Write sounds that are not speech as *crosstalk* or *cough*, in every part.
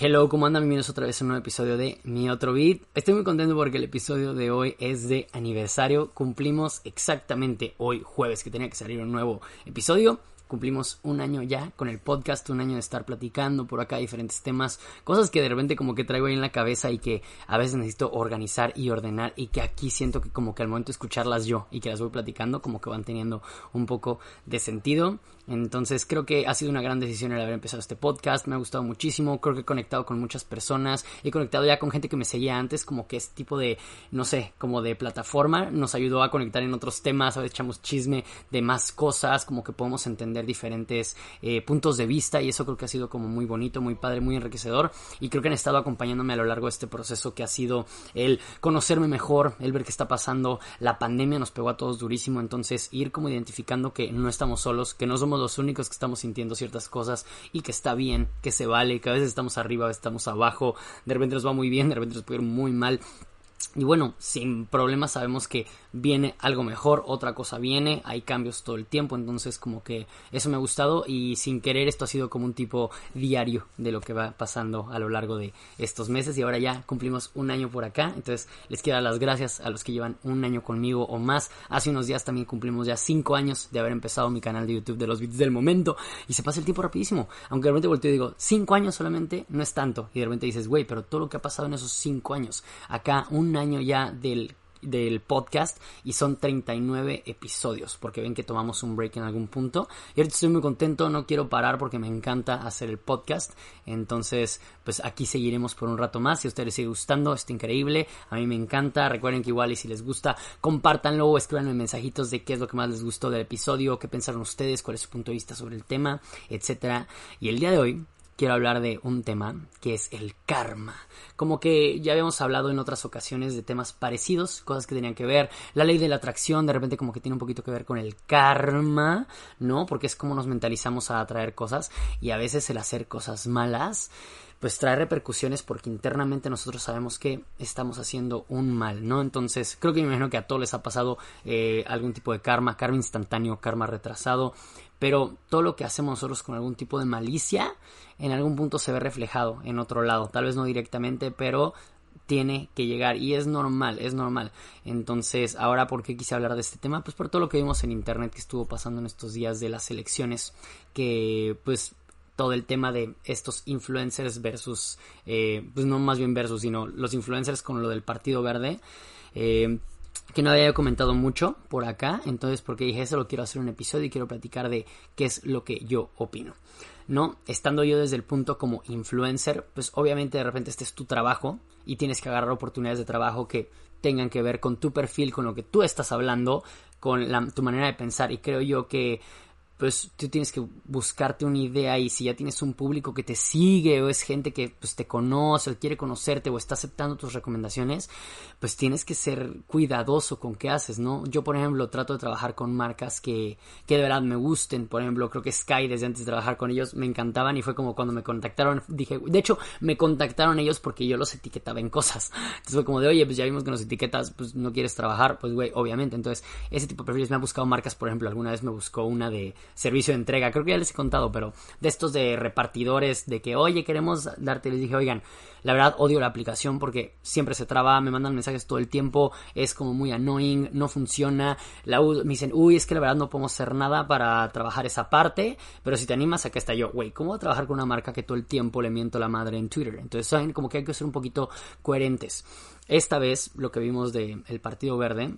Hello, ¿cómo andan? Bienvenidos otra vez a un nuevo episodio de Mi Otro Beat. Estoy muy contento porque el episodio de hoy es de aniversario. Cumplimos exactamente hoy, jueves, que tenía que salir un nuevo episodio. Cumplimos un año ya con el podcast, un año de estar platicando por acá diferentes temas, cosas que de repente como que traigo ahí en la cabeza y que a veces necesito organizar y ordenar y que aquí siento que como que al momento de escucharlas yo y que las voy platicando como que van teniendo un poco de sentido. Entonces creo que ha sido una gran decisión el haber empezado este podcast, me ha gustado muchísimo, creo que he conectado con muchas personas, he conectado ya con gente que me seguía antes, como que este tipo de, no sé, como de plataforma nos ayudó a conectar en otros temas, a veces echamos chisme de más cosas, como que podemos entender diferentes eh, puntos de vista y eso creo que ha sido como muy bonito, muy padre, muy enriquecedor. Y creo que han estado acompañándome a lo largo de este proceso que ha sido el conocerme mejor, el ver qué está pasando, la pandemia nos pegó a todos durísimo, entonces ir como identificando que no estamos solos, que no somos los únicos que estamos sintiendo ciertas cosas y que está bien, que se vale, que a veces estamos arriba, a veces estamos abajo, de repente nos va muy bien, de repente nos puede ir muy mal. Y bueno, sin problemas sabemos que viene algo mejor, otra cosa viene, hay cambios todo el tiempo, entonces como que eso me ha gustado y sin querer esto ha sido como un tipo diario de lo que va pasando a lo largo de estos meses y ahora ya cumplimos un año por acá, entonces les quiero dar las gracias a los que llevan un año conmigo o más, hace unos días también cumplimos ya cinco años de haber empezado mi canal de YouTube de los beats del momento y se pasa el tiempo rapidísimo, aunque de repente volteo y digo, cinco años solamente no es tanto y de repente dices, güey, pero todo lo que ha pasado en esos cinco años, acá un año ya del del podcast y son 39 episodios porque ven que tomamos un break en algún punto. Y ahorita estoy muy contento no quiero parar porque me encanta hacer el podcast. Entonces pues aquí seguiremos por un rato más. Si a ustedes les sigue gustando está increíble. A mí me encanta. Recuerden que igual y si les gusta compártanlo o escríbanme mensajitos de qué es lo que más les gustó del episodio qué pensaron ustedes cuál es su punto de vista sobre el tema etcétera. Y el día de hoy quiero hablar de un tema que es el karma. Como que ya habíamos hablado en otras ocasiones de temas parecidos, cosas que tenían que ver. La ley de la atracción de repente como que tiene un poquito que ver con el karma, ¿no? Porque es como nos mentalizamos a atraer cosas y a veces el hacer cosas malas pues trae repercusiones porque internamente nosotros sabemos que estamos haciendo un mal, ¿no? Entonces creo que me imagino que a todos les ha pasado eh, algún tipo de karma, karma instantáneo, karma retrasado, pero todo lo que hacemos nosotros con algún tipo de malicia en algún punto se ve reflejado en otro lado, tal vez no directamente, pero tiene que llegar y es normal, es normal. Entonces, ahora, ¿por qué quise hablar de este tema? Pues por todo lo que vimos en internet que estuvo pasando en estos días de las elecciones, que pues todo el tema de estos influencers versus, eh, pues no más bien versus, sino los influencers con lo del Partido Verde. Eh, que no había comentado mucho por acá, entonces porque dije eso lo quiero hacer un episodio y quiero platicar de qué es lo que yo opino. ¿No? Estando yo desde el punto como influencer, pues obviamente de repente este es tu trabajo y tienes que agarrar oportunidades de trabajo que tengan que ver con tu perfil, con lo que tú estás hablando, con tu manera de pensar y creo yo que pues tú tienes que buscarte una idea y si ya tienes un público que te sigue o es gente que pues te conoce o quiere conocerte o está aceptando tus recomendaciones, pues tienes que ser cuidadoso con qué haces, ¿no? Yo, por ejemplo, trato de trabajar con marcas que, que de verdad me gusten, por ejemplo, creo que Sky desde antes de trabajar con ellos me encantaban y fue como cuando me contactaron, dije, de hecho, me contactaron ellos porque yo los etiquetaba en cosas, entonces fue como de, oye, pues ya vimos que nos etiquetas, pues no quieres trabajar, pues güey, obviamente, entonces ese tipo de perfiles me ha buscado marcas, por ejemplo, alguna vez me buscó una de servicio de entrega. Creo que ya les he contado, pero de estos de repartidores, de que, oye, queremos darte, les dije, oigan, la verdad odio la aplicación porque siempre se traba, me mandan mensajes todo el tiempo, es como muy annoying, no funciona. La me dicen, uy, es que la verdad no podemos hacer nada para trabajar esa parte, pero si te animas, acá está yo, güey, ¿cómo voy a trabajar con una marca que todo el tiempo le miento la madre en Twitter? Entonces, saben, como que hay que ser un poquito coherentes. Esta vez, lo que vimos del el Partido Verde,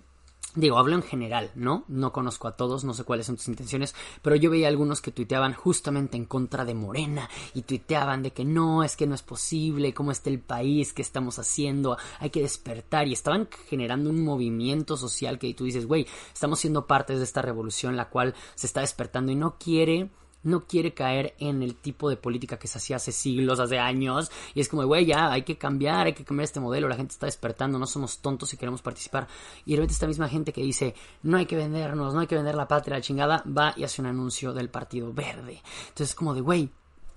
Digo, hablo en general, ¿no? No conozco a todos, no sé cuáles son tus intenciones, pero yo veía algunos que tuiteaban justamente en contra de Morena y tuiteaban de que no, es que no es posible, cómo está el país, qué estamos haciendo, hay que despertar y estaban generando un movimiento social que tú dices, güey, estamos siendo partes de esta revolución la cual se está despertando y no quiere no quiere caer en el tipo de política que se hacía hace siglos, hace años. Y es como, güey, ya hay que cambiar, hay que cambiar este modelo. La gente está despertando, no somos tontos y queremos participar. Y de repente esta misma gente que dice, no hay que vendernos, no hay que vender la patria, la chingada, va y hace un anuncio del Partido Verde. Entonces es como de, güey,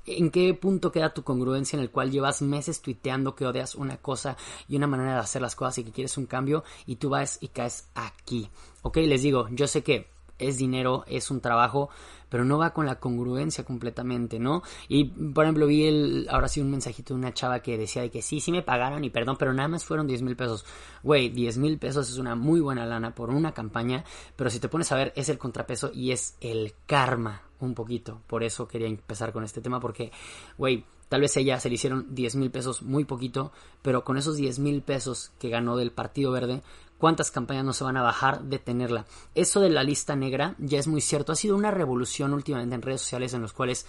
¿En qué punto queda tu congruencia en el cual llevas meses tuiteando que odias una cosa y una manera de hacer las cosas y que quieres un cambio y tú vas y caes aquí? Ok, les digo, yo sé que es dinero, es un trabajo, pero no va con la congruencia completamente, ¿no? Y, por ejemplo, vi el, ahora sí un mensajito de una chava que decía de que sí, sí me pagaron y perdón, pero nada más fueron 10 mil pesos. Güey, 10 mil pesos es una muy buena lana por una campaña, pero si te pones a ver, es el contrapeso y es el karma un poquito. Por eso quería empezar con este tema, porque, güey, Tal vez ella se le hicieron 10 mil pesos muy poquito, pero con esos 10 mil pesos que ganó del Partido Verde, ¿cuántas campañas no se van a bajar de tenerla? Eso de la lista negra ya es muy cierto. Ha sido una revolución últimamente en redes sociales en los cuales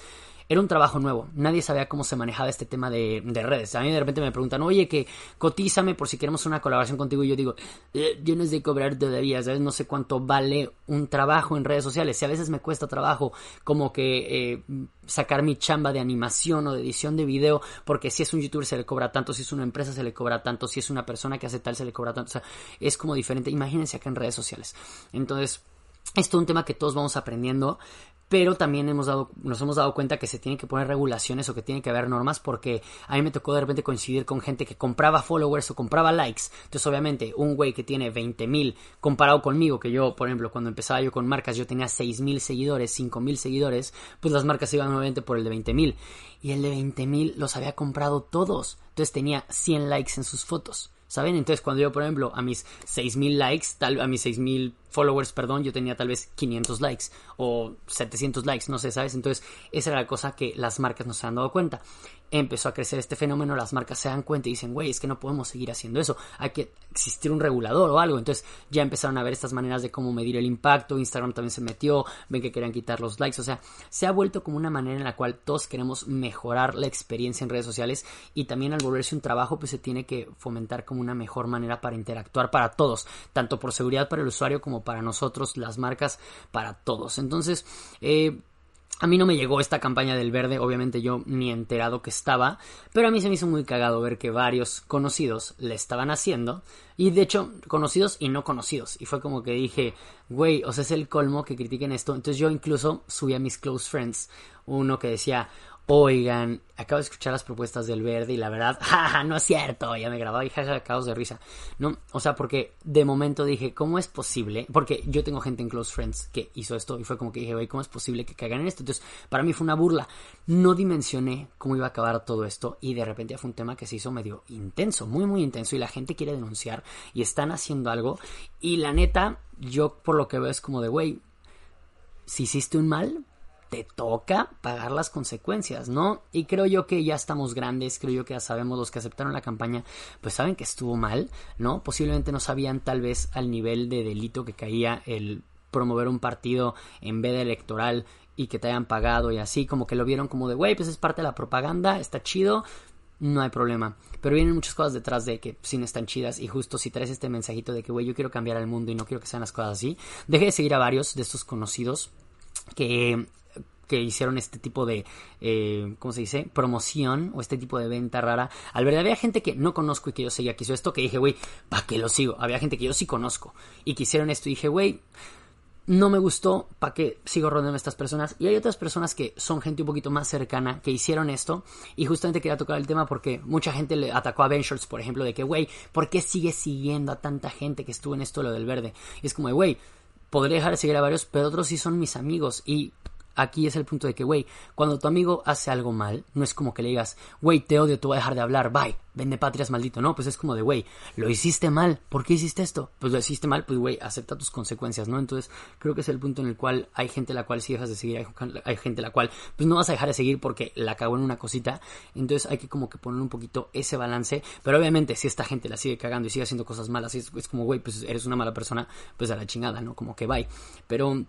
era un trabajo nuevo. Nadie sabía cómo se manejaba este tema de, redes. A mí de repente me preguntan, oye, que cotízame por si queremos una colaboración contigo. Y yo digo, eh, yo no sé cobrar todavía, ¿sabes? No sé cuánto vale un trabajo en redes sociales. Si a veces me cuesta trabajo como que eh, sacar mi chamba de animación o de edición de video, porque si es un youtuber se le cobra tanto, si es una empresa se le cobra tanto, si es una persona que hace tal se le cobra tanto. O sea, es como diferente. Imagínense acá en redes sociales. Entonces, esto es un tema que todos vamos aprendiendo, pero también hemos dado, nos hemos dado cuenta que se tienen que poner regulaciones o que tiene que haber normas porque a mí me tocó de repente coincidir con gente que compraba followers o compraba likes. Entonces, obviamente, un güey que tiene 20 mil comparado conmigo, que yo, por ejemplo, cuando empezaba yo con marcas, yo tenía 6 mil seguidores, 5 mil seguidores, pues las marcas iban nuevamente por el de 20 mil. Y el de 20 mil los había comprado todos. Entonces tenía 100 likes en sus fotos. ¿Saben? Entonces, cuando yo, por ejemplo, a mis 6000 likes, tal, a mis 6000 followers, perdón, yo tenía tal vez 500 likes o 700 likes, no sé, ¿sabes? Entonces, esa era la cosa que las marcas no se han dado cuenta. Empezó a crecer este fenómeno, las marcas se dan cuenta y dicen, güey, es que no podemos seguir haciendo eso, hay que existir un regulador o algo. Entonces, ya empezaron a ver estas maneras de cómo medir el impacto, Instagram también se metió, ven que querían quitar los likes, o sea, se ha vuelto como una manera en la cual todos queremos mejorar la experiencia en redes sociales y también al volverse un trabajo, pues se tiene que fomentar como una mejor manera para interactuar para todos, tanto por seguridad para el usuario como para nosotros, las marcas, para todos. Entonces, eh, a mí no me llegó esta campaña del verde, obviamente yo ni enterado que estaba, pero a mí se me hizo muy cagado ver que varios conocidos le estaban haciendo, y de hecho, conocidos y no conocidos, y fue como que dije, güey, o sea, es el colmo que critiquen esto, entonces yo incluso subí a mis close friends uno que decía, Oigan, acabo de escuchar las propuestas del verde y la verdad, *laughs* jaja, no es cierto, ya me grababa y jaja, caos de risa. No, o sea, porque de momento dije, ¿cómo es posible? Porque yo tengo gente en Close Friends que hizo esto y fue como que dije, güey, ¿cómo es posible que caigan en esto? Entonces, para mí fue una burla. No dimensioné cómo iba a acabar todo esto y de repente fue un tema que se hizo medio intenso, muy, muy intenso y la gente quiere denunciar y están haciendo algo y la neta, yo por lo que veo es como de, güey, si hiciste un mal, te toca pagar las consecuencias, ¿no? Y creo yo que ya estamos grandes, creo yo que ya sabemos los que aceptaron la campaña, pues saben que estuvo mal, ¿no? Posiblemente no sabían tal vez al nivel de delito que caía el promover un partido en vez de electoral y que te hayan pagado y así, como que lo vieron como de, güey, pues es parte de la propaganda, está chido, no hay problema. Pero vienen muchas cosas detrás de que sí están chidas. Y justo si traes este mensajito de que, güey, yo quiero cambiar el mundo y no quiero que sean las cosas así, deje de seguir a varios de estos conocidos que que hicieron este tipo de, eh, ¿cómo se dice? Promoción o este tipo de venta rara. Al ver, había gente que no conozco y que yo seguía que hizo esto, que dije, güey, ¿para qué lo sigo? Había gente que yo sí conozco y que hicieron esto y dije, güey, no me gustó, ¿para qué sigo rodeando a estas personas? Y hay otras personas que son gente un poquito más cercana que hicieron esto y justamente quería tocar el tema porque mucha gente le atacó a Ventures, por ejemplo, de que, güey, ¿por qué sigue siguiendo a tanta gente que estuvo en esto lo del verde? Y es como, güey, podría dejar de seguir a varios, pero otros sí son mis amigos y aquí es el punto de que, güey, cuando tu amigo hace algo mal, no es como que le digas, güey, te odio, te voy a dejar de hablar, bye, vende patrias, maldito. No, pues es como de, güey, lo hiciste mal, ¿por qué hiciste esto? Pues lo hiciste mal, pues, güey, acepta tus consecuencias, ¿no? Entonces, creo que es el punto en el cual hay gente la cual sí dejas de seguir, hay, gente la cual, pues no vas a dejar de seguir porque la cagó en una cosita. Entonces, hay que como que poner un poquito ese balance. Pero obviamente, si esta gente la sigue cagando y sigue haciendo cosas malas, es, es como, güey, pues eres una mala persona, pues a la chingada, ¿no? Como que bye. Pero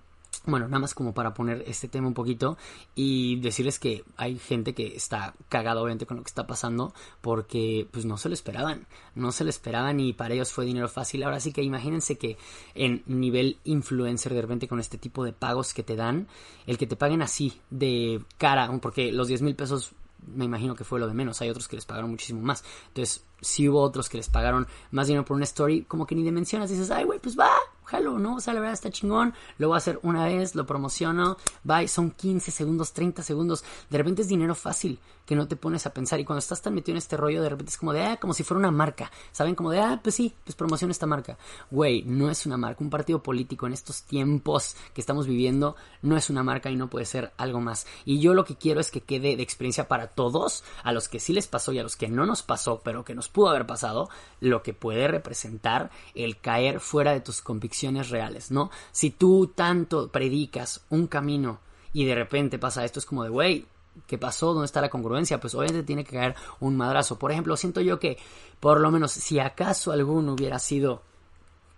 bueno, nada más como para poner este tema un poquito y decirles que hay gente que está cagada obviamente con lo que está pasando porque pues no se lo esperaban, no se lo esperaban y para ellos fue dinero fácil. Ahora sí que imagínense que en nivel influencer de repente con este tipo de pagos que te dan, el que te paguen así de cara, porque los 10 mil pesos me imagino que fue lo de menos. Hay otros que les pagaron muchísimo más. Entonces, si hubo otros que les pagaron más dinero por una story, como que ni de mencionas, dices, ay, güey, pues va, jalo, ¿no? O sea, la verdad está chingón, lo voy a hacer una vez, lo promociono, bye, son 15 segundos, 30 segundos, de repente es dinero fácil que no te pones a pensar y cuando estás tan metido en este rollo, de repente es como de, ah, como si fuera una marca, ¿saben? Como de, ah, pues sí, pues promociono esta marca. Güey, no es una marca, un partido político en estos tiempos que estamos viviendo no es una marca y no puede ser algo más. Y yo lo que quiero es que quede de experiencia para todos, a los que sí les pasó y a los que no nos pasó, pero que nos pudo haber pasado, lo que puede representar el caer fuera de tus convicciones reales, ¿no? Si tú tanto predicas un camino y de repente pasa esto, es como de, güey, ¿qué pasó? ¿Dónde está la congruencia? Pues obviamente tiene que caer un madrazo. Por ejemplo, siento yo que, por lo menos, si acaso alguno hubiera sido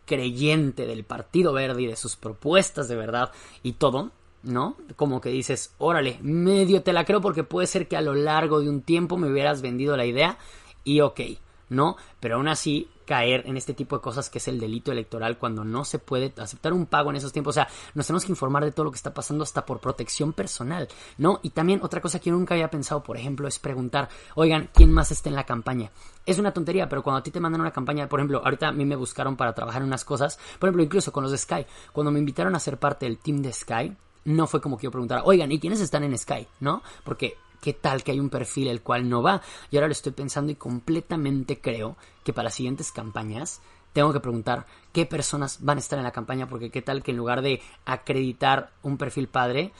creyente del Partido Verde y de sus propuestas de verdad y todo, ¿no? Como que dices, órale, medio te la creo porque puede ser que a lo largo de un tiempo me hubieras vendido la idea y ok, ¿no? Pero aún así caer en este tipo de cosas que es el delito electoral cuando no se puede aceptar un pago en esos tiempos. O sea, nos tenemos que informar de todo lo que está pasando hasta por protección personal, ¿no? Y también otra cosa que yo nunca había pensado, por ejemplo, es preguntar, oigan, ¿quién más está en la campaña? Es una tontería, pero cuando a ti te mandan una campaña, por ejemplo, ahorita a mí me buscaron para trabajar en unas cosas, por ejemplo, incluso con los de Sky, cuando me invitaron a ser parte del team de Sky, no fue como que yo preguntara, oigan, ¿y quiénes están en Sky? ¿No? Porque ¿Qué tal que hay un perfil el cual no va? Y ahora lo estoy pensando y completamente creo que para las siguientes campañas tengo que preguntar qué personas van a estar en la campaña porque qué tal que en lugar de acreditar un perfil padre,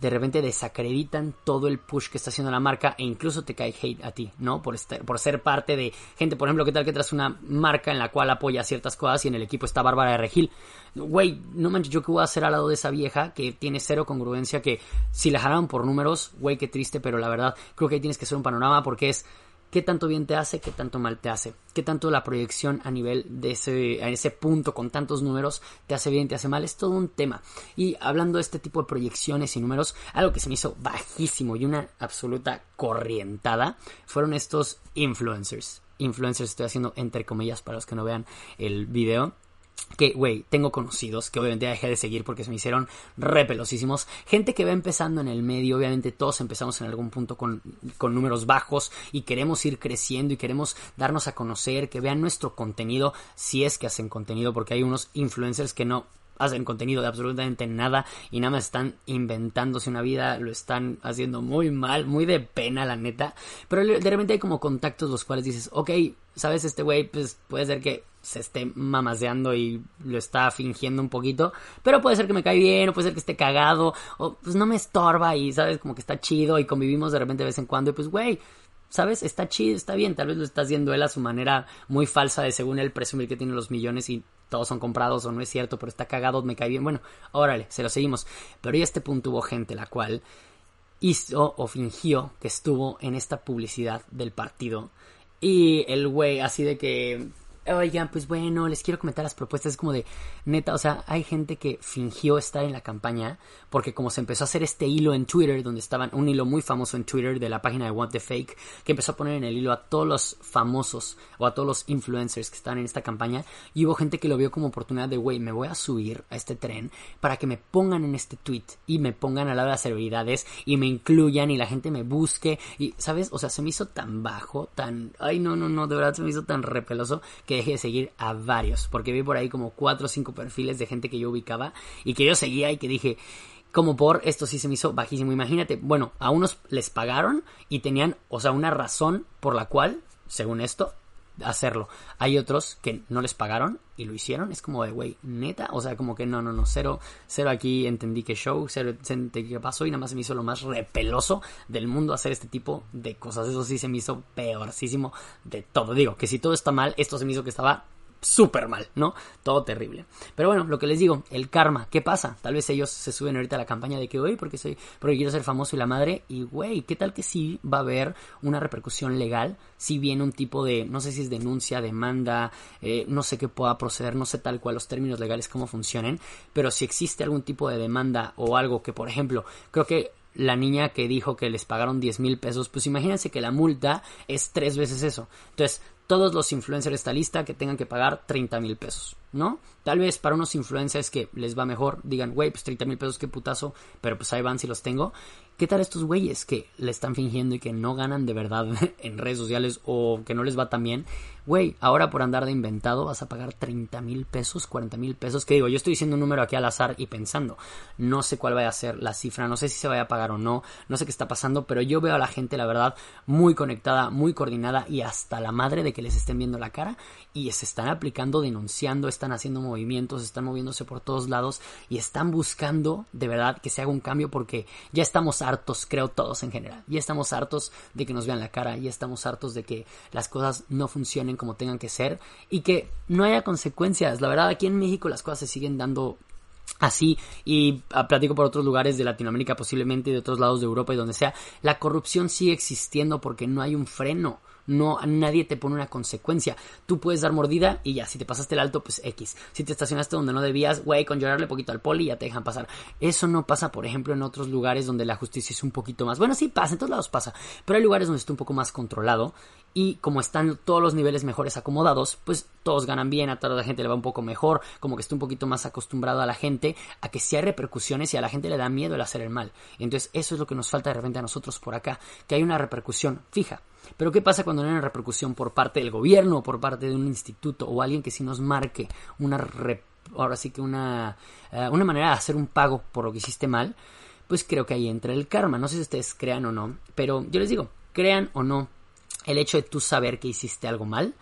de repente desacreditan todo el push que está haciendo la marca e incluso te cae hate a ti, ¿no? Por, estar, por ser parte de gente, por ejemplo, ¿qué tal que traes una marca en la cual apoya ciertas cosas y en el equipo está Bárbara de Regil? Güey, no manches, yo qué voy a hacer al lado de esa vieja que tiene cero congruencia, que si la jalaron por números, güey, qué triste, pero la verdad creo que ahí tienes que hacer un panorama porque es qué tanto bien te hace, qué tanto mal te hace, qué tanto la proyección a nivel de ese, ese punto con tantos números te hace bien, te hace mal, es todo un tema. Y hablando de este tipo de proyecciones y números, algo que se me hizo bajísimo y una absoluta corrientada fueron estos influencers. Influencers estoy haciendo entre comillas para los que no vean el video que, güey, tengo conocidos que obviamente dejé de seguir porque se me hicieron repelosísimos. Gente que va empezando en el medio, obviamente todos empezamos en algún punto con, con, números bajos y queremos ir creciendo y queremos darnos a conocer, que vean nuestro contenido, si es que hacen contenido, porque hay unos influencers que no hacen contenido de absolutamente nada y nada más están inventándose una vida, lo están haciendo muy mal, muy de pena la neta, pero de repente hay como contactos los cuales dices, ok, sabes, este güey pues puede ser que se esté mamaseando y lo está fingiendo un poquito, pero puede ser que me cae bien, o puede ser que esté cagado, o pues no me estorba y sabes como que está chido y convivimos de repente de vez en cuando y pues güey, ¿sabes? Está chido, está bien, tal vez lo está haciendo él a su manera muy falsa de según él presumir que tiene los millones y todos son comprados o no es cierto, pero está cagado, me cae bien. Bueno, órale, se lo seguimos. Pero ya este punto hubo gente la cual hizo o fingió que estuvo en esta publicidad del partido. Y el güey así de que oigan, pues bueno, les quiero comentar las propuestas. Es como de, neta, o sea, hay gente que fingió estar en la campaña porque como se empezó a hacer este hilo en Twitter, donde estaban, un hilo muy famoso en Twitter de la página de What the Fake, que empezó a poner en el hilo a todos los famosos o a todos los influencers que están en esta campaña. Y hubo gente que lo vio como oportunidad de, güey, me voy a subir a este tren para que me pongan en este tweet y me pongan al lado de las celebridades y me incluyan y la gente me busque. Y, ¿sabes? O sea, se me hizo tan bajo, tan, ay, no, no, no, de verdad se me hizo tan repeloso que dejé de seguir a varios, porque vi por ahí como cuatro o cinco perfiles de gente que yo ubicaba y que yo seguía y que dije, como por esto sí se me hizo bajísimo. Imagínate, bueno, a unos les pagaron y tenían, o sea, una razón por la cual, según esto, hacerlo. Hay otros que no les pagaron y lo hicieron. Es como de, güey, neta. O sea, como que no, no, no, cero, cero aquí entendí que show, cero entendí que pasó y nada más se me hizo lo más repeloso del mundo hacer este tipo de cosas. Eso sí se me hizo peorcísimo de todo. Digo, que si todo está mal, esto se me hizo que estaba súper mal, ¿no? Todo terrible. Pero bueno, lo que les digo, el karma, ¿qué pasa? Tal vez ellos se suben ahorita a la campaña de que, güey, porque soy, porque quiero ser famoso y la madre, y güey, ¿qué tal que sí va a haber una repercusión legal? Si viene un tipo de, no sé si es denuncia, demanda, eh, no sé qué pueda proceder, no sé tal cual los términos legales cómo funcionen, pero si existe algún tipo de demanda o algo que, por ejemplo, creo que la niña que dijo que les pagaron 10 mil pesos, pues imagínense que la multa es tres veces eso. Entonces, todos los influencers de esta lista que tengan que pagar 30 mil pesos. ¿No? Tal vez para unos influencers que les va mejor, digan, güey, pues 30 mil pesos, qué putazo, pero pues ahí van si los tengo. ¿Qué tal estos güeyes que le están fingiendo y que no ganan de verdad *laughs* en redes sociales o que no les va tan bien? Güey, ahora por andar de inventado vas a pagar 30 mil pesos, 40 mil pesos. Que digo, yo estoy diciendo un número aquí al azar y pensando. No sé cuál vaya a ser la cifra, no sé si se vaya a pagar o no, no sé qué está pasando, pero yo veo a la gente, la verdad, muy conectada, muy coordinada y hasta la madre de que les estén viendo la cara y se están aplicando, denunciando, están haciendo movimientos, están moviéndose por todos lados y están buscando de verdad que se haga un cambio porque ya estamos hartos, creo todos en general, ya estamos hartos de que nos vean la cara, ya estamos hartos de que las cosas no funcionen como tengan que ser y que no haya consecuencias. La verdad, aquí en México las cosas se siguen dando así y ah, platico por otros lugares de Latinoamérica posiblemente de otros lados de Europa y donde sea la corrupción sigue existiendo porque no hay un freno no nadie te pone una consecuencia. Tú puedes dar mordida y ya, si te pasaste el alto, pues X. Si te estacionaste donde no debías, güey, con llorarle poquito al poli ya te dejan pasar. Eso no pasa, por ejemplo, en otros lugares donde la justicia es un poquito más. Bueno, sí pasa, en todos lados pasa, pero hay lugares donde está un poco más controlado y como están todos los niveles mejores acomodados, pues todos ganan bien, a toda la gente le va un poco mejor, como que está un poquito más acostumbrado a la gente a que si hay repercusiones y a la gente le da miedo el hacer el mal. Entonces eso es lo que nos falta de repente a nosotros por acá, que hay una repercusión fija. Pero ¿qué pasa cuando no hay una repercusión por parte del gobierno o por parte de un instituto o alguien que sí nos marque una ahora sí que una, eh, una manera de hacer un pago por lo que hiciste mal? Pues creo que ahí entra el karma. No sé si ustedes crean o no, pero yo les digo, crean o no, el hecho de tú saber que hiciste algo mal,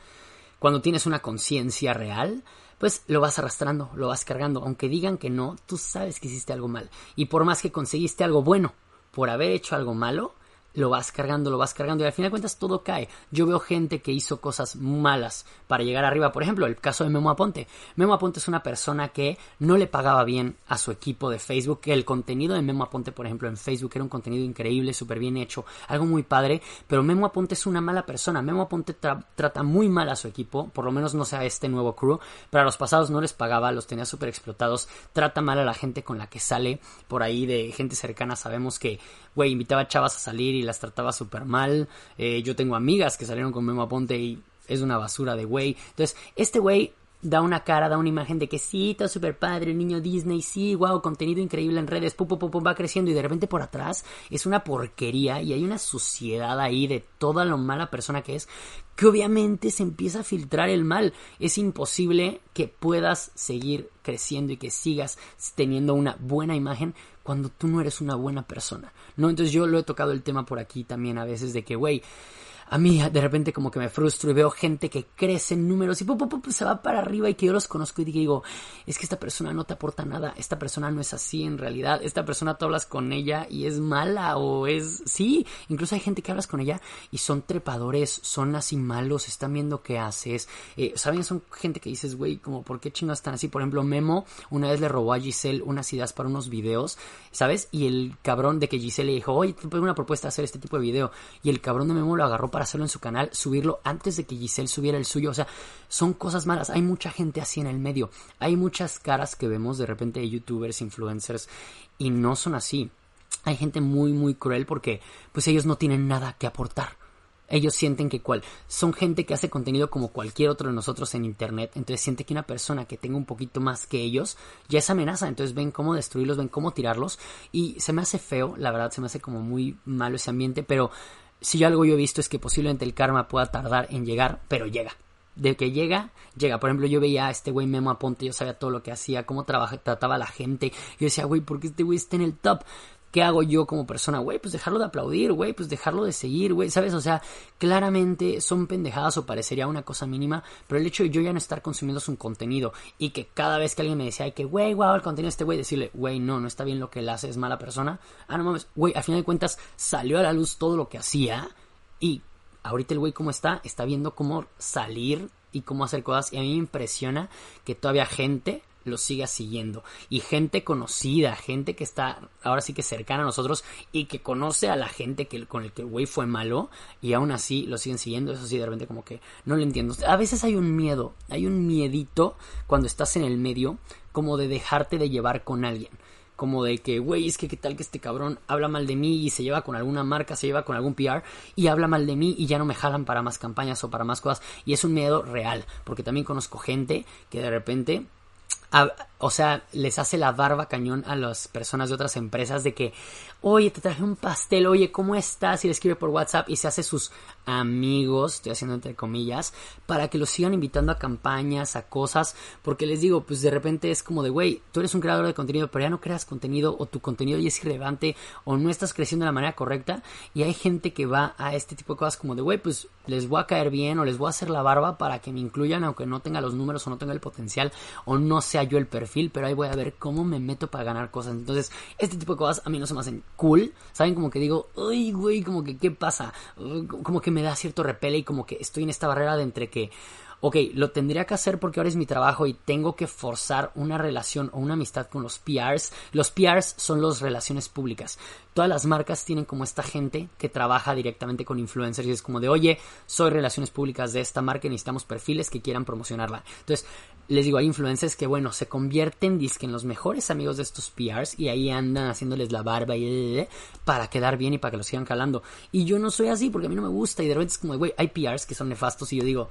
cuando tienes una conciencia real, pues lo vas arrastrando, lo vas cargando. Aunque digan que no, tú sabes que hiciste algo mal. Y por más que conseguiste algo bueno por haber hecho algo malo, lo vas cargando, lo vas cargando y al final de cuentas todo cae. Yo veo gente que hizo cosas malas para llegar arriba. Por ejemplo, el caso de Memo Aponte. Memo Aponte es una persona que no le pagaba bien a su equipo de Facebook. El contenido de Memo Aponte, por ejemplo, en Facebook era un contenido increíble, súper bien hecho, algo muy padre. Pero Memo Aponte es una mala persona. Memo Aponte trata muy mal a su equipo, por lo menos no sea este nuevo crew. Pero a los pasados no les pagaba, los tenía súper explotados. Trata mal a la gente con la que sale por ahí de gente cercana. Sabemos que, güey, invitaba a chavas a salir y las trataba súper mal. Eh, yo tengo amigas que salieron con Memo Aponte y es una basura de güey. Entonces, este güey da una cara, da una imagen de que sí, está súper padre, el niño Disney, sí, wow, contenido increíble en redes, pum, pum, pum, va creciendo y de repente por atrás es una porquería y hay una suciedad ahí de toda lo mala persona que es, que obviamente se empieza a filtrar el mal. Es imposible que puedas seguir creciendo y que sigas teniendo una buena imagen cuando tú no eres una buena persona. ¿No? Entonces yo lo he tocado el tema por aquí también a veces de que, güey, a mí de repente como que me frustro y veo gente que crece en números y se va para arriba y que yo los conozco y digo, es que esta persona no te aporta nada, esta persona no es así en realidad, esta persona tú hablas con ella y es mala o es, sí, incluso hay gente que hablas con ella y son trepadores, son así malos, están viendo qué haces, eh, ¿saben? Son gente que dices, güey, como, ¿por qué chingados están así? Por ejemplo, Memo una vez le robó a Giselle unas ideas para unos videos, ¿sabes? Y el cabrón de que Giselle le dijo, oye, tengo una propuesta de hacer este tipo de video y el cabrón de Memo lo agarró para hacerlo en su canal, subirlo antes de que Giselle subiera el suyo. O sea, son cosas malas. Hay mucha gente así en el medio. Hay muchas caras que vemos de repente de youtubers, influencers, y no son así. Hay gente muy, muy cruel porque pues ellos no tienen nada que aportar. Ellos sienten que cual son gente que hace contenido como cualquier otro de nosotros en internet, entonces siente que una persona que tenga un poquito más que ellos ya es amenaza, entonces ven cómo destruirlos, ven cómo tirarlos y se me hace feo, la verdad se me hace como muy malo ese ambiente, pero si algo yo he visto es que posiblemente el karma pueda tardar en llegar, pero llega. De que llega, llega. Por ejemplo, yo veía a este güey Memo Aponte, yo sabía todo lo que hacía, cómo trataba a la gente. Yo decía, güey, ¿por qué este güey está en el top? ¿Qué hago yo como persona? Güey, pues dejarlo de aplaudir, güey, pues dejarlo de seguir, güey, ¿sabes? O sea, claramente son pendejadas o parecería una cosa mínima, pero el hecho de yo ya no estar consumiendo su contenido y que cada vez que alguien me decía, que, güey, wow, el contenido de este güey, decirle, güey, no, no está bien lo que él hace, es mala persona. Ah, no mames, güey, a final de cuentas salió a la luz todo lo que hacía y ahorita el güey cómo está, está viendo cómo salir y cómo hacer cosas y a mí me impresiona que todavía gente lo siga siguiendo. Y gente conocida, gente que está ahora sí que cercana a nosotros y que conoce a la gente que, con el que el güey fue malo y aún así lo siguen siguiendo. Eso sí, de repente como que no lo entiendo. A veces hay un miedo, hay un miedito cuando estás en el medio como de dejarte de llevar con alguien como de que, güey, es que qué tal que este cabrón habla mal de mí y se lleva con alguna marca, se lleva con algún PR y habla mal de mí y ya no me jalan para más campañas o para más cosas. Y es un miedo real, porque también conozco gente que de repente o sea, les hace la barba cañón a las personas de otras empresas de que, oye, te traje un pastel, oye, ¿cómo estás? Y le escribe por WhatsApp y se hace sus amigos, estoy haciendo entre comillas, para que los sigan invitando a campañas, a cosas, porque les digo, pues de repente es como de, güey, tú eres un creador de contenido, pero ya no creas contenido o tu contenido ya es irrelevante o no estás creciendo de la manera correcta y hay gente que va a este tipo de cosas como de, güey, pues les voy a caer bien o les voy a hacer la barba para que me incluyan aunque no tenga los números o no tenga el potencial o no sea yo el perfil, pero ahí voy a ver cómo me meto para ganar cosas. Entonces, este tipo de cosas a mí no se me hacen cool, ¿saben? Como que digo, uy, güey, como que, ¿qué pasa? Como que me da cierto repele y como que estoy en esta barrera de entre que ok, lo tendría que hacer porque ahora es mi trabajo y tengo que forzar una relación o una amistad con los PRs. Los PRs son las relaciones públicas. Todas las marcas tienen como esta gente que trabaja directamente con influencers y es como de, oye, soy relaciones públicas de esta marca y necesitamos perfiles que quieran promocionarla. Entonces, les digo, hay influencers que, bueno, se convierten, disque, en los mejores amigos de estos PRs y ahí andan haciéndoles la barba y para quedar bien y para que los sigan calando. Y yo no soy así porque a mí no me gusta y de repente es como, güey, hay PRs que son nefastos y yo digo,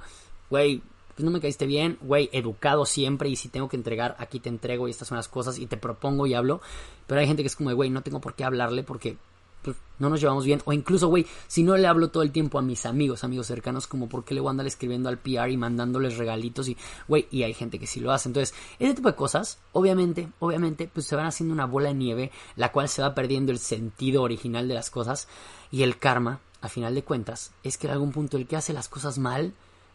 güey, pues no me caíste bien, güey, educado siempre y si tengo que entregar, aquí te entrego y estas son las cosas y te propongo y hablo. Pero hay gente que es como, güey, no tengo por qué hablarle porque pues, no nos llevamos bien. O incluso, güey, si no le hablo todo el tiempo a mis amigos, amigos cercanos, como por qué le voy a andar escribiendo al PR y mandándoles regalitos y, güey, y hay gente que sí lo hace. Entonces, ese tipo de cosas, obviamente, obviamente, pues se van haciendo una bola de nieve, la cual se va perdiendo el sentido original de las cosas y el karma, a final de cuentas, es que en algún punto el que hace las cosas mal,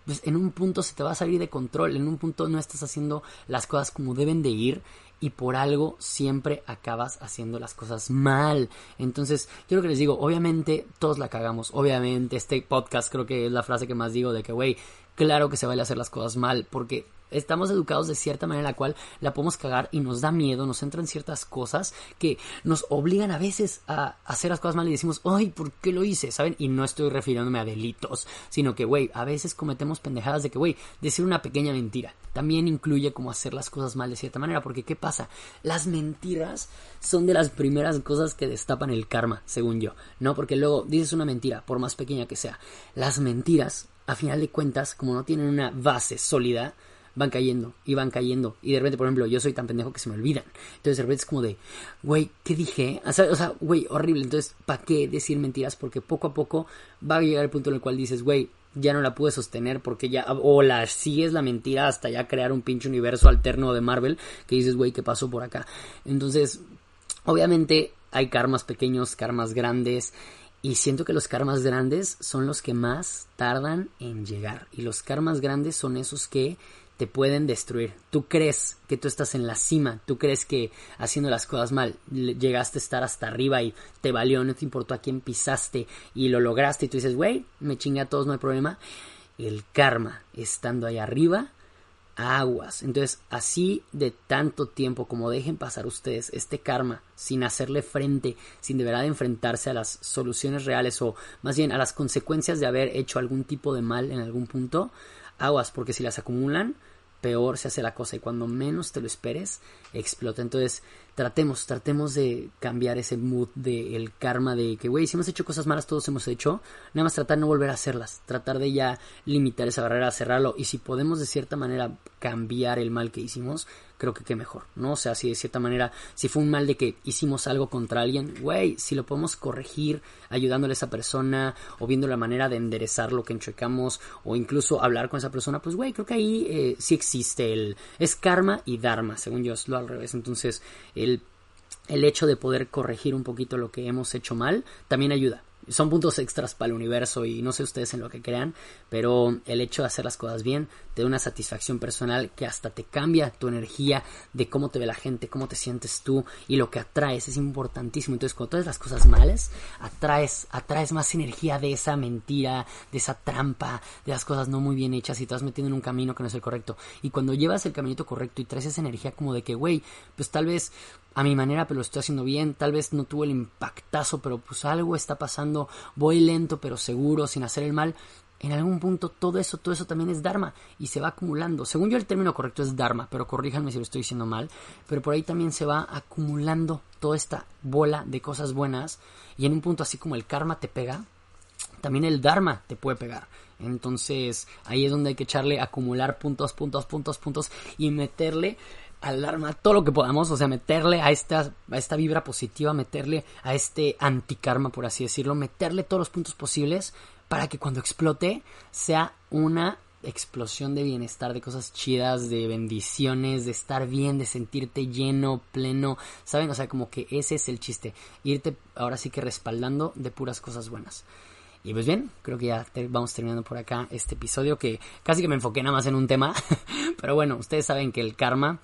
pues en un punto se te va a salir de control, en un punto no estás haciendo las cosas como deben de ir y por algo siempre acabas haciendo las cosas mal. Entonces, yo lo que les digo, obviamente todos la cagamos, obviamente este podcast creo que es la frase que más digo de que, güey, claro que se vale hacer las cosas mal, porque estamos educados de cierta manera la cual la podemos cagar y nos da miedo, nos entran ciertas cosas que nos obligan a veces a hacer las cosas mal y decimos, ay, ¿por qué lo hice? ¿Saben? Y no estoy refiriéndome a delitos, sino que, güey, a veces cometemos pendejadas de que, güey, decir una pequeña mentira también incluye como hacer las cosas mal de cierta manera, porque ¿qué pasa? Las mentiras son de las primeras cosas que destapan el karma, según yo, ¿no? Porque luego dices una mentira, por más pequeña que sea, las mentiras, a final de cuentas, como no tienen una base sólida, van cayendo y van cayendo. Y de repente, por ejemplo, yo soy tan pendejo que se me olvidan. Entonces de repente es como de, güey, ¿qué dije? O sea, güey, horrible. Entonces, ¿para qué decir mentiras? Porque poco a poco va a llegar el punto en el cual dices, güey, ya no la pude sostener porque ya, o la sigues la mentira hasta ya crear un pinche universo alterno de Marvel que dices, güey, ¿qué pasó por acá? Entonces, obviamente hay karmas pequeños, karmas grandes. Y siento que los karmas grandes son los que más tardan en llegar. Y los karmas grandes son esos que te pueden destruir. Tú crees que tú estás en la cima, tú crees que haciendo las cosas mal llegaste a estar hasta arriba y te valió, no te importó a quién pisaste y lo lograste y tú dices, güey, me chingué a todos, no hay problema. El karma, estando ahí arriba, aguas. Entonces, así de tanto tiempo como dejen pasar ustedes este karma sin hacerle frente, sin de enfrentarse a las soluciones reales o más bien a las consecuencias de haber hecho algún tipo de mal en algún punto, aguas, porque si las acumulan, peor se hace la cosa y cuando menos te lo esperes, explota. Entonces, tratemos, tratemos de cambiar ese mood del karma de que, güey, si hemos hecho cosas malas, todos hemos hecho, nada más tratar de no volver a hacerlas, tratar de ya limitar esa barrera, cerrarlo y si podemos de cierta manera cambiar el mal que hicimos, creo que qué mejor, ¿no? O sea, si de cierta manera, si fue un mal de que hicimos algo contra alguien, güey, si lo podemos corregir ayudándole a esa persona o viendo la manera de enderezar lo que enchuecamos o incluso hablar con esa persona, pues, güey, creo que ahí eh, sí existe el... es karma y dharma, según yo es lo al revés. Entonces, el, el hecho de poder corregir un poquito lo que hemos hecho mal también ayuda son puntos extras para el universo y no sé ustedes en lo que crean, pero el hecho de hacer las cosas bien te da una satisfacción personal que hasta te cambia tu energía de cómo te ve la gente, cómo te sientes tú y lo que atraes es importantísimo. Entonces, cuando tú haces las cosas malas, atraes, atraes más energía de esa mentira, de esa trampa, de las cosas no muy bien hechas y te vas metiendo en un camino que no es el correcto. Y cuando llevas el caminito correcto y traes esa energía como de que, güey, pues tal vez a mi manera, pero lo estoy haciendo bien. Tal vez no tuve el impactazo, pero pues algo está pasando. Voy lento, pero seguro, sin hacer el mal. en algún punto todo eso, todo eso también es Dharma y se va acumulando. Según yo el término correcto es Dharma, pero corríjanme si lo estoy diciendo mal, pero por ahí también se va acumulando toda esta bola de cosas buenas y en un punto así como el karma te pega, también el Dharma te puede pegar. Entonces ahí es donde hay que echarle, acumular puntos, puntos, puntos, puntos y meterle al Dharma todo lo que podamos, o sea, meterle a esta, a esta vibra positiva, meterle a este antikarma, por así decirlo, meterle todos los puntos posibles para que cuando explote sea una explosión de bienestar, de cosas chidas, de bendiciones, de estar bien, de sentirte lleno, pleno, ¿saben? O sea, como que ese es el chiste, irte ahora sí que respaldando de puras cosas buenas. Y pues bien, creo que ya vamos terminando por acá este episodio que casi que me enfoqué nada más en un tema, *laughs* pero bueno, ustedes saben que el karma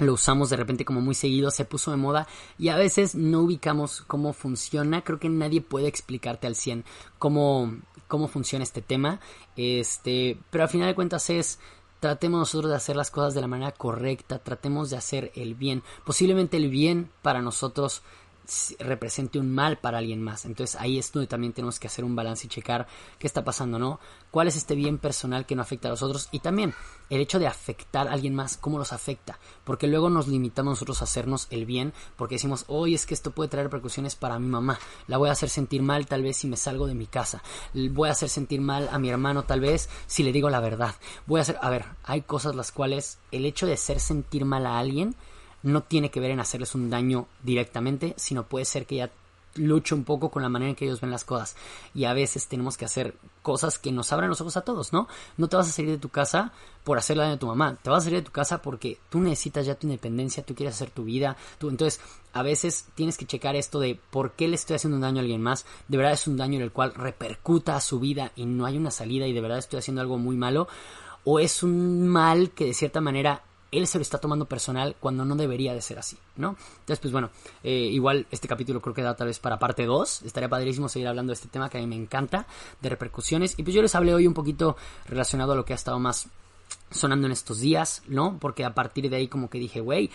lo usamos de repente como muy seguido, se puso de moda y a veces no ubicamos cómo funciona. Creo que nadie puede explicarte al 100 cómo, cómo funciona este tema. Este, pero al final de cuentas es tratemos nosotros de hacer las cosas de la manera correcta, tratemos de hacer el bien. Posiblemente el bien para nosotros represente un mal para alguien más. Entonces ahí es donde también tenemos que hacer un balance y checar qué está pasando, ¿no? ¿Cuál es este bien personal que no afecta a los otros? Y también el hecho de afectar a alguien más, ¿cómo los afecta? Porque luego nos limitamos nosotros a hacernos el bien, porque decimos, hoy es que esto puede traer repercusiones para mi mamá, la voy a hacer sentir mal tal vez si me salgo de mi casa, voy a hacer sentir mal a mi hermano tal vez si le digo la verdad, voy a hacer, a ver, hay cosas las cuales el hecho de hacer sentir mal a alguien, no tiene que ver en hacerles un daño directamente, sino puede ser que ya luche un poco con la manera en que ellos ven las cosas. Y a veces tenemos que hacer cosas que nos abran los ojos a todos, ¿no? No te vas a salir de tu casa por hacerle daño a tu mamá. Te vas a salir de tu casa porque tú necesitas ya tu independencia, tú quieres hacer tu vida. Tú, entonces, a veces tienes que checar esto de por qué le estoy haciendo un daño a alguien más. De verdad es un daño en el cual repercuta a su vida y no hay una salida y de verdad estoy haciendo algo muy malo. O es un mal que de cierta manera él se lo está tomando personal cuando no debería de ser así, ¿no? Entonces, pues bueno, eh, igual este capítulo creo que da tal vez para parte 2. Estaría padrísimo seguir hablando de este tema que a mí me encanta, de repercusiones. Y pues yo les hablé hoy un poquito relacionado a lo que ha estado más sonando en estos días, ¿no? Porque a partir de ahí como que dije, güey,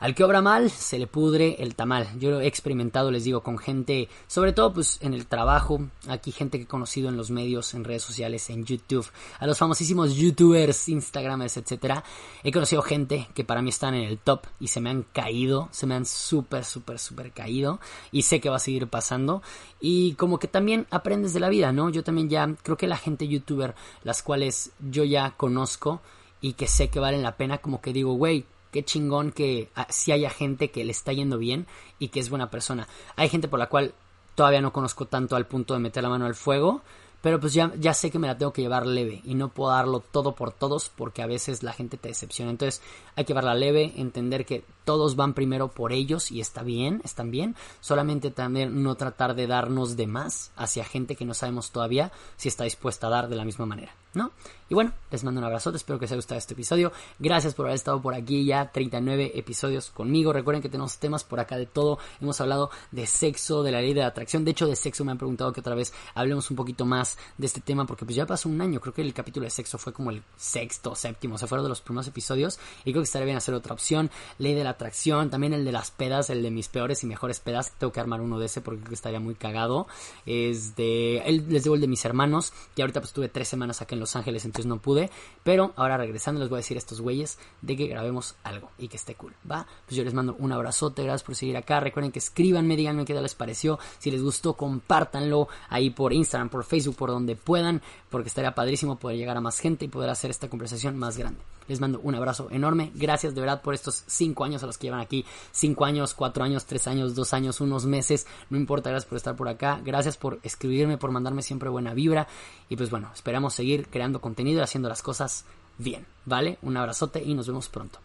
al que obra mal, se le pudre el tamal. Yo lo he experimentado, les digo, con gente, sobre todo pues en el trabajo, aquí gente que he conocido en los medios, en redes sociales, en YouTube, a los famosísimos youtubers, instagramers, etcétera. He conocido gente que para mí están en el top y se me han caído, se me han súper, súper, súper caído y sé que va a seguir pasando. Y como que también aprendes de la vida, ¿no? Yo también ya, creo que la gente youtuber, las cuales yo ya conozco y que sé que valen la pena, como que digo, güey, qué chingón que ah, si haya gente que le está yendo bien y que es buena persona. Hay gente por la cual todavía no conozco tanto al punto de meter la mano al fuego, pero pues ya, ya sé que me la tengo que llevar leve y no puedo darlo todo por todos porque a veces la gente te decepciona. Entonces hay que llevarla leve, entender que todos van primero por ellos y está bien, están bien. Solamente también no tratar de darnos de más hacia gente que no sabemos todavía si está dispuesta a dar de la misma manera, ¿no? Y bueno, les mando un abrazote, espero que les haya gustado este episodio. Gracias por haber estado por aquí ya 39 episodios conmigo. Recuerden que tenemos temas por acá de todo. Hemos hablado de sexo, de la ley de la atracción. De hecho, de sexo me han preguntado que otra vez hablemos un poquito más de este tema porque pues ya pasó un año. Creo que el capítulo de sexo fue como el sexto, séptimo, o sea, fueron de los primeros episodios y creo que estaría bien hacer otra opción. Ley de la atracción, también el de las pedas, el de mis peores y mejores pedas. Tengo que armar uno de ese porque creo que estaría muy cagado. Es de, les digo el de mis hermanos, que ahorita pues tuve tres semanas acá en Los Ángeles, entonces no pude. Pero ahora regresando les voy a decir a estos güeyes de que grabemos algo y que esté cool, ¿va? Pues yo les mando un abrazote, gracias por seguir acá. Recuerden que escríbanme, díganme qué tal les pareció. Si les gustó, compártanlo ahí por Instagram, por Facebook, por donde puedan, porque estaría padrísimo poder llegar a más gente y poder hacer esta conversación más grande. Les mando un abrazo enorme. Gracias de verdad por estos cinco años a los que llevan aquí. Cinco años, cuatro años, tres años, dos años, unos meses. No importa, gracias por estar por acá. Gracias por escribirme, por mandarme siempre buena vibra. Y pues bueno, esperamos seguir creando contenido y haciendo las cosas bien. ¿Vale? Un abrazote y nos vemos pronto.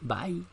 Bye.